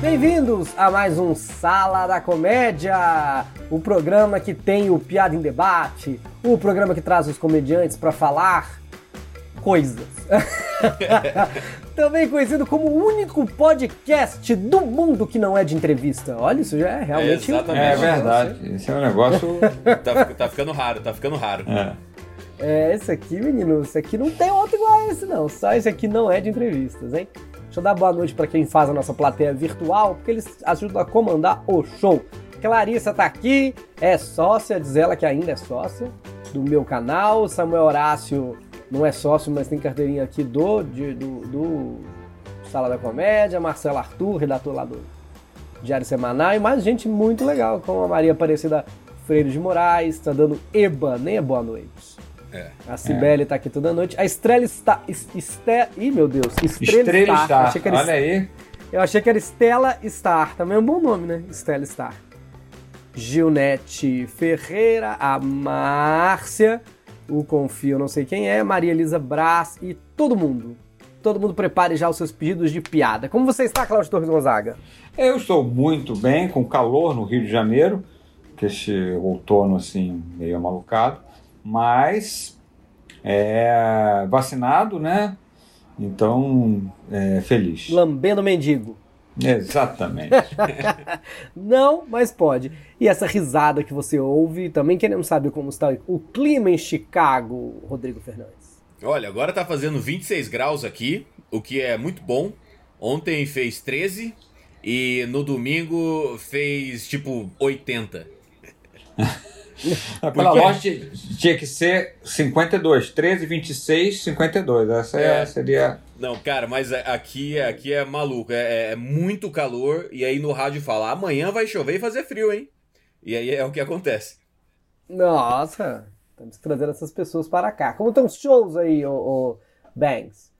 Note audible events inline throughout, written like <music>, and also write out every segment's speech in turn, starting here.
Bem-vindos a mais um Sala da Comédia, o programa que tem o Piada em Debate, o programa que traz os comediantes para falar coisas. <laughs> Também conhecido como o único podcast do mundo que não é de entrevista. Olha, isso já é realmente. Exatamente. É verdade. Esse é um negócio. Tá, tá ficando raro, tá ficando raro. É. É, esse aqui, menino, esse aqui não tem outro igual a esse, não. Só esse aqui não é de entrevistas, hein? Deixa eu dar boa noite para quem faz a nossa plateia virtual, porque eles ajudam a comandar o show. Clarissa tá aqui, é sócia, diz ela que ainda é sócia do meu canal. Samuel Horácio não é sócio, mas tem carteirinha aqui do, de- do, do Sala da Comédia. Marcelo Arthur, redator lá do Diário Semanal. E mais gente muito legal, como a Maria Aparecida Freire de Moraes, tá dando eba, nem é boa noite. É. A Cibele tá aqui toda noite. A Estrela está. Esté, ih, meu Deus. Estrela, Estrela Star. Star. Achei que era Olha aí. eu achei que era Estela Star. Também é um bom nome, né? Estela Star. Gilnete Ferreira, a Márcia, o Confio, não sei quem é, Maria Elisa Brás e todo mundo. Todo mundo prepare já os seus pedidos de piada. Como você está, Cláudio Torres Gonzaga? Eu estou muito bem, com calor no Rio de Janeiro, que este outono assim, meio malucado, mas é vacinado, né? Então, é, feliz. Lambendo mendigo. Exatamente. <laughs> Não, mas pode. E essa risada que você ouve, também queremos saber como está o clima em Chicago, Rodrigo Fernandes. Olha, agora tá fazendo 26 graus aqui, o que é muito bom. Ontem fez 13 e no domingo fez tipo 80. <laughs> Pela quê? lógica, tinha que ser 52, 13, 26, 52. Essa é, É. seria. Não, cara, mas a- aqui, aqui é maluco, é, é muito calor e aí no rádio fala, amanhã vai chover e fazer frio, hein? E aí é o que acontece. Nossa, que trazer essas pessoas para cá. Como estão os shows aí, ô, ô Banks?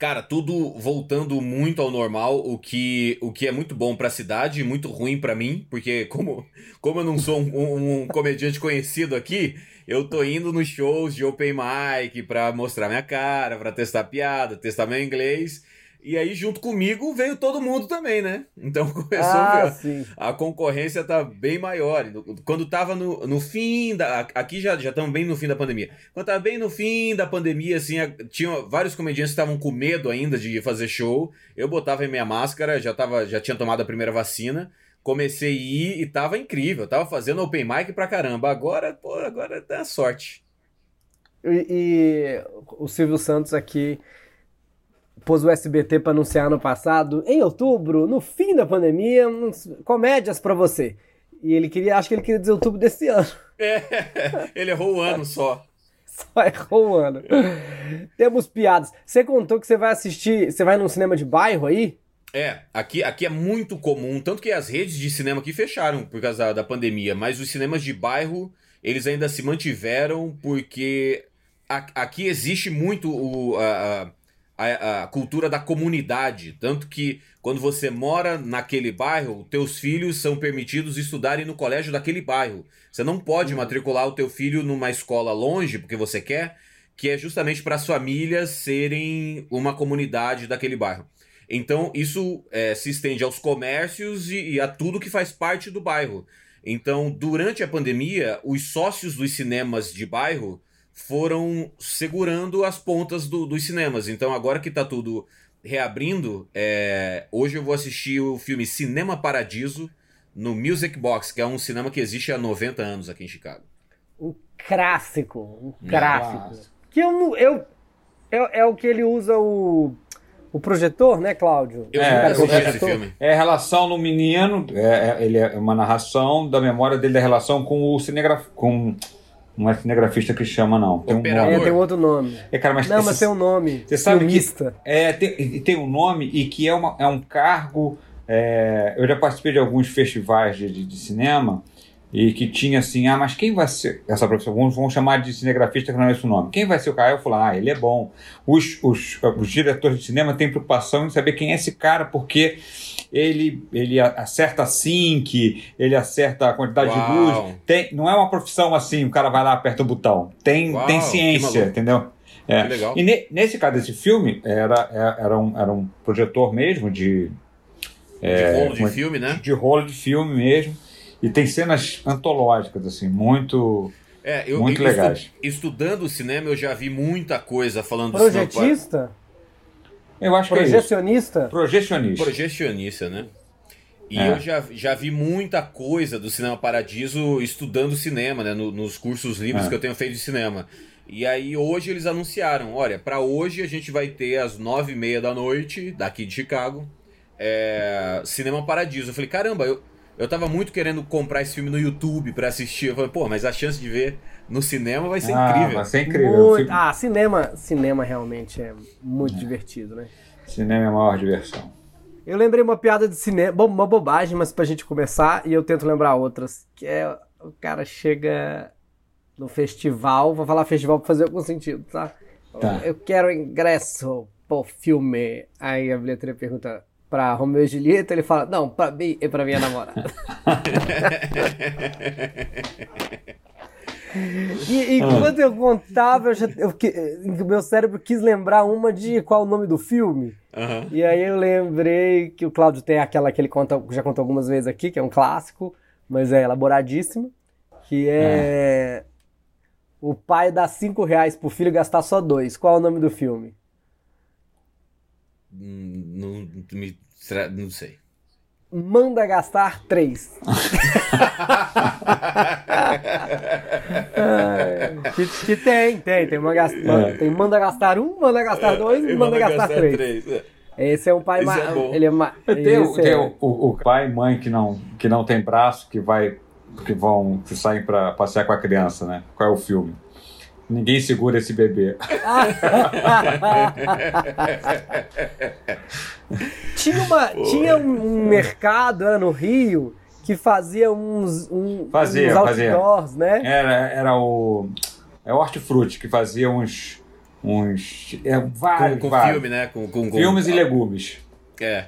Cara, tudo voltando muito ao normal, o que, o que é muito bom pra cidade e muito ruim pra mim, porque como, como eu não sou um, um- comediante conhecido aqui, eu tô indo nos shows de open mic pra mostrar minha cara, pra testar piada, testar meu inglês. E aí, junto comigo, veio todo mundo também, né? Então <laughs> começou ah, a, sim. a concorrência tá bem maior. Quando tava no, no fim da. Aqui já já estamos bem no fim da pandemia. Quando tava bem no fim da pandemia, assim, tinha vários comediantes que estavam com medo ainda de fazer show. Eu botava em minha máscara, já, tava, já tinha tomado a primeira vacina. Comecei a ir e tava incrível. Tava fazendo open mic pra caramba. Agora, pô, agora dá sorte. E, e o Silvio Santos aqui pôs o SBT para anunciar ano passado, em outubro, no fim da pandemia, comédias para você. E ele queria, acho que ele queria dizer outubro desse ano. É, <laughs> ele errou o ano só. Só errou um ano. Temos piadas. Você contou que você vai assistir, você vai num cinema de bairro aí? É, aqui, aqui é muito comum, tanto que as redes de cinema aqui fecharam por causa da, da pandemia, mas os cinemas de bairro, eles ainda se mantiveram porque a- aqui existe muito o- a, a- a cultura da comunidade, tanto que quando você mora naquele bairro, teus filhos são permitidos estudarem no colégio daquele bairro. Você não pode matricular o teu filho numa escola longe, porque você quer, que é justamente para as famílias serem uma comunidade daquele bairro. Então, isso é, se estende aos comércios e, e a tudo que faz parte do bairro. Então, durante a pandemia, os sócios dos cinemas de bairro foram segurando as pontas do- dos cinemas. Então, agora que está tudo reabrindo, é, hoje eu vou assistir o filme Cinema Paradiso no Music Box, que é um cinema que existe há 90 anos aqui em Chicago. Um clássico. Um Clássico. clássico. Que eu não. Eu, é, é o que ele usa o. O projetor, né, Cláudio? Eu É, nunca eu- eu- esse filme. É a relação no menino, é, é- ele é uma narração da memória dele, da relação com o cinegraf... com não é cinegrafista que chama, não. Tem um Operador. É, nome. tem outro nome. É, cara, mas Não, esse- mas tem um nome. Você sabe que- Filmista. É, tem, tem um nome e que é, uma, é um cargo. é, eu já participei de alguns festivais de, de, de cinema e que tinha assim, ah, mas quem vai ser essa profissão? Vamos, vamos chamar de cinegrafista que não é esse o nome. Quem vai ser o cara? Eu falo, ah, ele é bom. Os, os, os diretores de cinema têm preocupação em saber quem é esse cara, porque ele, ele acerta sync, ele acerta a quantidade Uau. de luz. Tem, não é uma profissão assim, o cara vai lá, aperta o botão. Tem, Uau, tem ciência, entendeu? É. legal. E ne, nesse caso desse filme, era, é, era, um, era um projetor mesmo de. É, de rolo de filme, né? De rolo de filme mesmo. E tem cenas antológicas, assim, muito. É, eu, muito legais. Estu, estudando o cinema, eu já vi muita coisa falando Projetista? do cinema. Eu acho Projecionista? que é Projecionista. Projecionista, né? E é. eu já, já vi muita coisa do Cinema Paradiso estudando cinema, né? No, nos cursos livres é. que eu tenho feito de cinema. E aí hoje eles anunciaram, olha, para hoje a gente vai ter às nove e meia da noite, daqui de Chicago, é, Cinema Paradiso. Eu falei, caramba, eu, eu tava muito querendo comprar esse filme no YouTube para assistir. Eu falei, pô, mas a chance de ver no cinema vai ser ah, incrível. Vai ser incrível. Muito... Ah, cinema, cinema realmente é muito é. divertido, né? Cinema é a maior diversão. Eu lembrei uma piada de cinema, bom, uma bobagem, mas pra gente começar, e eu tento lembrar outras, que é o cara chega no festival, vou falar festival pra fazer algum sentido, tá? tá. Eu quero ingresso pro filme. Aí a bilheteria pergunta pra Romeu e Julieta, ele fala, não, pra mim e pra minha namorada. E, enquanto ah. eu contava, eu já, eu, meu cérebro quis lembrar uma de qual o nome do filme. Uhum. E aí eu lembrei que o Cláudio tem aquela que ele conta, já contou algumas vezes aqui, que é um clássico, mas é elaboradíssimo, que é... Uhum o pai dá 5 reais pro filho gastar só dois. Qual é o nome do filme? Não, não, não sei. Manda gastar três. <laughs> que, que, tem, tem. Tem, uma, é. tem manda gastar um, manda gastar dois e manda, manda gastar, gastar, três. três. É. Esse é um pai mais. É ele é ma... Tem, o, tem é... o, o, pai e mãe que não, que não tem braço, que vai que vão que saem para passear com a criança, né? Qual é o filme? Ninguém segura esse bebê. <laughs> tinha uma, tinha um mercado né, no Rio que fazia uns, um, fazia, uns outdoors, fazia. né? Era, era o é o Hortifruti que fazia uns uns é, vários, com, com vários. filme, né? Com, com, com, filmes e legumes. É.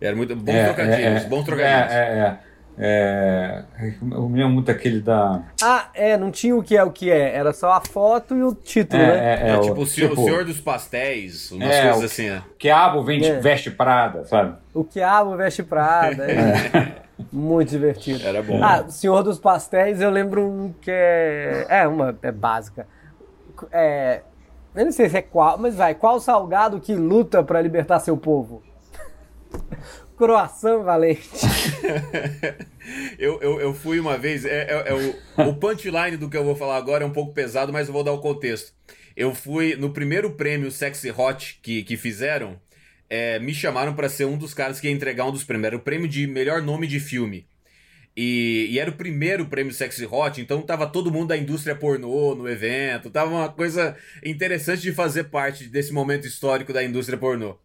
Era muito bons é, trocadilhos, é, é, bons trocadilhos. É, é, é. É, eu me lembro muito aquele da. Ah, é, não tinha o que é o que é, era só a foto e o título, é, né? É, é, é tipo, o, senhor, tipo, o Senhor dos Pastéis, umas é, coisas assim, né? Quiabo vende, é. veste Prada, sabe? O Quiabo veste Prada, é. <laughs> Muito divertido. Era bom. Ah, Senhor dos Pastéis, eu lembro um que é. É, uma é básica. É. Eu não sei se é qual, mas vai, qual salgado que luta para libertar seu povo? <laughs> Croação valente. <laughs> eu, eu, eu fui uma vez, é, é, é o, o punchline do que eu vou falar agora é um pouco pesado, mas eu vou dar o contexto. Eu fui no primeiro prêmio Sexy Hot que, que fizeram, é, me chamaram para ser um dos caras que ia entregar um dos prêmios. Era o prêmio de melhor nome de filme. E, e, era o primeiro prêmio Sexy Hot, então tava todo mundo da indústria pornô no evento, tava uma coisa interessante de fazer parte desse momento histórico da indústria pornô.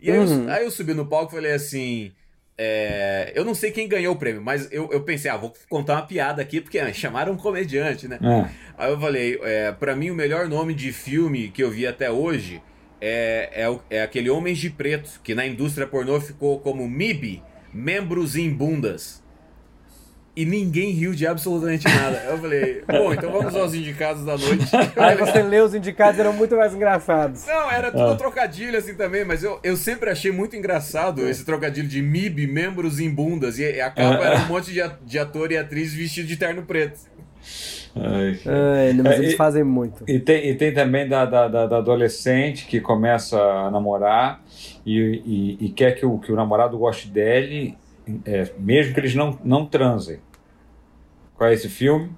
E aí, uhum. eu, aí eu subi no palco e falei assim. É, eu não sei quem ganhou o prêmio, mas eu, eu pensei, ah, vou contar uma piada aqui, porque ah, chamaram um comediante, né? É. Aí eu falei, é, para mim o melhor nome de filme que eu vi até hoje é, é, é aquele Homens de Preto, que na indústria pornô ficou como MIB, Membros em Bundas e ninguém riu de absolutamente nada. Eu falei, bom, então vamos aos indicados da noite. <laughs> Aí você lê os indicados, eram muito mais engraçados. Não, era tudo ah. trocadilho assim também, mas eu, eu sempre achei muito engraçado esse trocadilho de MIB, membros em bundas, e a capa era um monte de, de ator e atriz vestido de terno preto. Ai, Ai, mas é, eles e, fazem muito. E tem, e tem também da, da, da, adolescente que começa a namorar e, e, e, quer que o, que o namorado goste dele, é, mesmo que eles não, não transem. Qual é esse filme?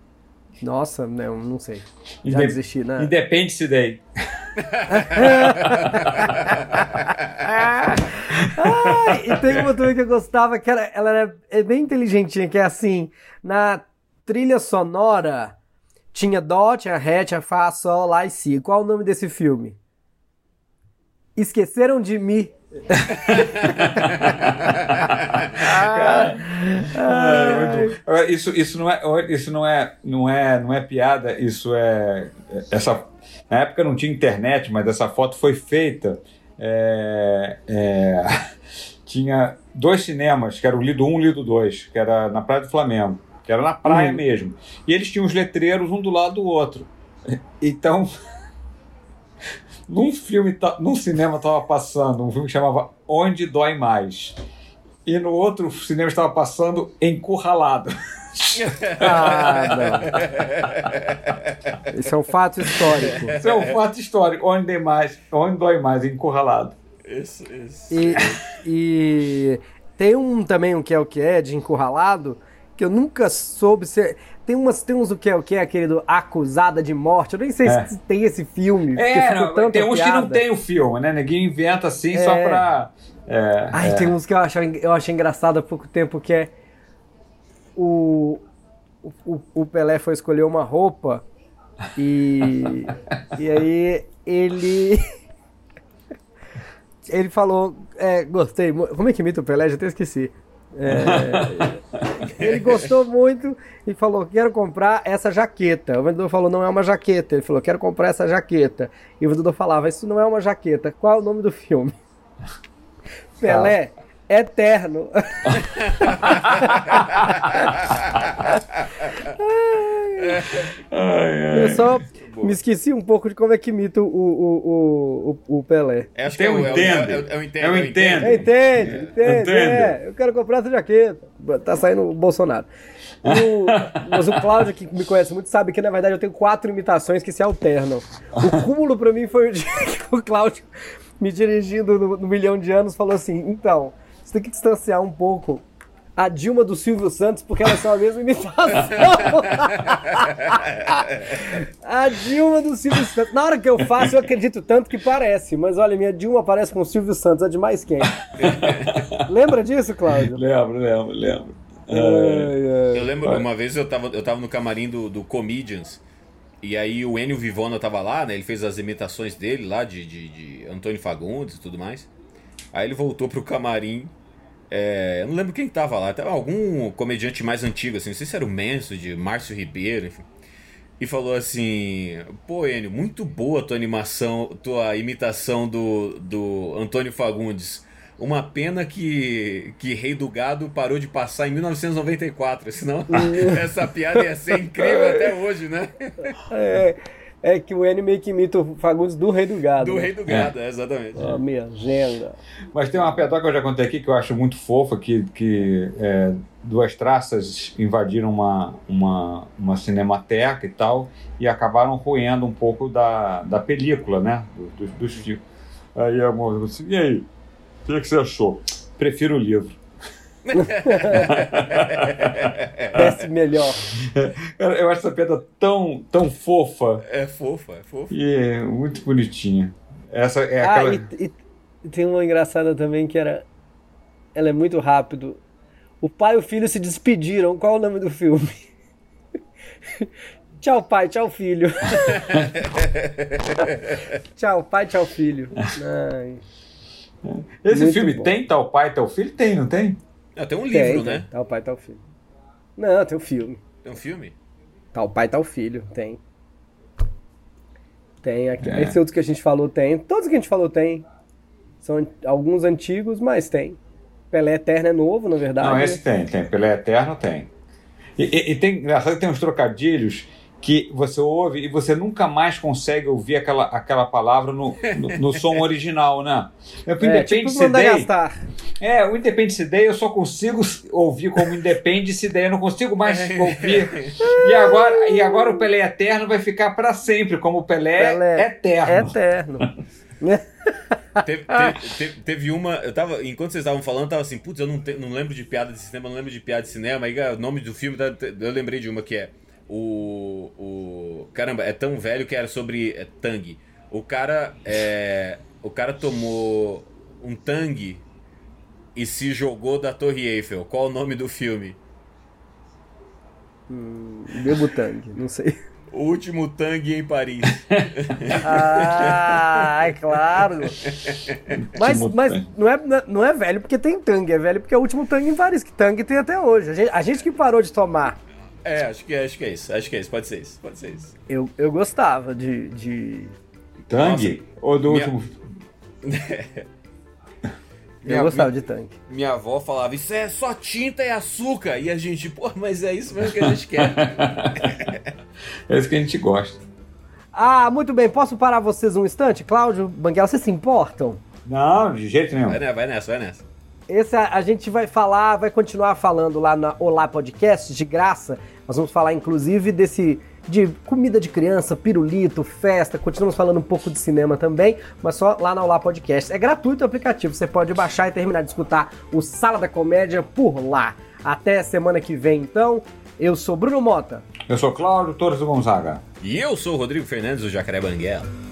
Nossa, não, não sei. Já Inde desisti, né? Independence Day. <laughs> <laughs> ah, e tem uma também que eu gostava, que ela, ela era é bem inteligentinha, que é assim, na trilha sonora tinha Dó, tinha Ré, tinha Fá, Sol, Lá e Si. Qual o nome desse filme? Esqueceram de mim. Ah, isso, isso não é isso não é não é não é piada isso é essa na época não tinha internet mas essa foto foi feita é, é, tinha dois cinemas, que era o Lido 1 e o Lido 2, que era na Praia do Flamengo, que era na praia Uhum. mesmo. E eles tinham os letreiros um do lado do outro. Então, <laughs> num filme, num cinema estava passando um filme que chamava Onde Dói Mais. E no outro cinema estava passando Encurralado. <laughs> Ah, não. Isso é um fato histórico. Isso é um fato histórico. Onde, dói mais, onde dói mais, Encurralado. Isso, isso. E, e tem um também, um que é o que é, de encurralado, que eu nunca soube se. Tem, umas, tem uns o que é o que é, aquele do Acusada de Morte. Eu nem sei É. se tem esse filme. É, não, tem uns que não tem o filme, né? Ninguém inventa assim só É. pra. É, Ai, é. tem uns que eu, acho, eu achei engraçado há pouco tempo que é o, o, o Pelé foi escolher uma roupa e, <laughs> e aí ele ele falou, é, gostei, como é que imita o Pelé? Já até esqueci. É, <laughs> ele gostou muito e falou, quero comprar essa jaqueta. O vendedor falou, não é uma jaqueta. Ele falou, quero comprar essa jaqueta. E o vendedor falava, isso não é uma jaqueta. Qual é o nome do filme? Pelé, eterno. <laughs> Eu só me esqueci um pouco de como é que imita o, o, o, o, o Pelé. É, acho que o, é, o, entende. é, o, é entende. É o é o entende. É, entende, entende, é. Eu quero comprar essa jaqueta. Tá saindo o Bolsonaro. O- <laughs> mas o Cláudio, que me conhece muito, sabe que na verdade eu tenho quatro imitações que se alternam. O cúmulo pra mim foi o dia <laughs> que o Cláudio, me dirigindo no, no milhão de anos, falou assim: então, você tem que distanciar um pouco a Dilma do Silvio Santos, porque elas são a mesma imitação. <laughs> a Dilma do Silvio Santos. Na hora que eu faço, eu acredito tanto que parece. Mas olha, minha Dilma parece com o Silvio Santos. É demais quem? <laughs> Lembra disso, Cláudio? Lembro, lembro, lembro. Ai. Eu lembro, uma vez eu tava, eu tava no camarim do, do Comedians, e aí o Enio Vivona tava lá, né? Ele fez as imitações dele lá, de, de, de Antônio Fagundes e tudo mais. Aí ele voltou pro camarim. É, eu não lembro quem tava lá, tava algum comediante mais antigo, assim, não sei se era o Menso, de Márcio Ribeiro, enfim. E falou assim: Pô, Enio, muito boa a tua animação, tua imitação do, do Antônio Fagundes. Uma pena que, que Rei do Gado parou de passar em 1994, senão <laughs> <laughs> essa piada ia ser incrível até hoje, né? É, é que o N meio que imita o Fagundes do Rei do Gado. Do né? Rei do Gado, é, exatamente. Ó, minha agenda. Mas tem uma pedra que eu já contei aqui que eu acho muito fofa, que, que é, duas traças invadiram uma, uma, uma cinemateca e tal, e acabaram roendo um pouco da, da película, né? do- Dos, dos filmes. Aí a moça falou assim, e aí? O que, que você achou? Prefiro o livro. <laughs> Desce melhor. Eu, eu acho essa pedra tão, tão fofa É fofa, é fofa. e é muito bonitinha. Essa é Ah, aquela. e, e- e tem uma engraçada também que era. Ela é muito rápido. O pai e o filho se despediram. Qual é o nome do filme? <laughs> tchau, pai, tchau, filho. <laughs> tchau, pai, tchau, filho. Ai, Esse muito filme bom. tem tal pai, tal filho? Tem, não tem? Ah, tem um tem, livro, tem. né? Tal pai, tal filho. Não, tem o filme. Tem um filme? Tal pai, tal filho. Tem. Tem. Aqui. É. Esses outros que a gente falou tem. Todos que a gente falou tem. São alguns antigos, mas tem. Pelé Eterno é novo, na verdade. Não, esse tem, tem. Pelé Eterno tem. E, e- e tem, engraçado que tem uns trocadilhos que você ouve e você nunca mais consegue ouvir aquela, aquela palavra no, no, no som <laughs> original, né? É, o É, tipo Independence mandar Day, gastar. é, o Independence Day eu só consigo ouvir como Independence Day, eu não consigo mais ouvir. E agora, e agora o Pelé Eterno vai ficar para sempre como Pelé, Pelé Eterno. Eterno. <laughs> Teve, teve- teve- teve uma. Eu tava. Enquanto vocês estavam falando, eu tava assim, putz, eu não, te- não lembro de piada de cinema, não lembro de piada de cinema. Aí o nome do filme, tá- eu lembrei de uma que é. O. o caramba, é tão velho que era sobre é, Tang. O cara. É, o cara tomou um Tang e se jogou da Torre Eiffel. Qual o nome do filme? Bebo tangue, não sei. O último Tang em Paris. <laughs> Ah, é claro. Mas, mas não, é, não é velho porque tem tangue, é velho porque é o último tangue em Paris, que tangue tem até hoje. A gente, a gente que parou de tomar. É, acho que, acho que é isso. Acho que é isso. Pode ser isso. Pode ser isso. Eu, eu gostava de. de... Tang? Ou do Minha- último. <laughs> Eu gostava de tanque. Minha avó falava, isso é só tinta e açúcar. E a gente, pô, mas é isso mesmo que a gente quer. <laughs> é isso que a gente gosta. Ah, muito bem. Posso parar vocês um instante? Cláudio, Banguela, vocês se importam? Não, de jeito nenhum. Vai, vai nessa, vai nessa. Esse a, a, gente vai falar, vai continuar falando lá na Olá Podcast, de graça. Nós vamos falar, inclusive, desse de comida de criança, pirulito, festa. Continuamos falando um pouco de cinema também, mas só lá na Olá Podcast. É gratuito o aplicativo, você pode baixar e terminar de escutar o Sala da Comédia por lá. Até semana que vem, então. Eu sou Bruno Mota. Eu sou Cláudio Torres Gonzaga. E eu sou o Rodrigo Fernandes do Jacaré Banguela.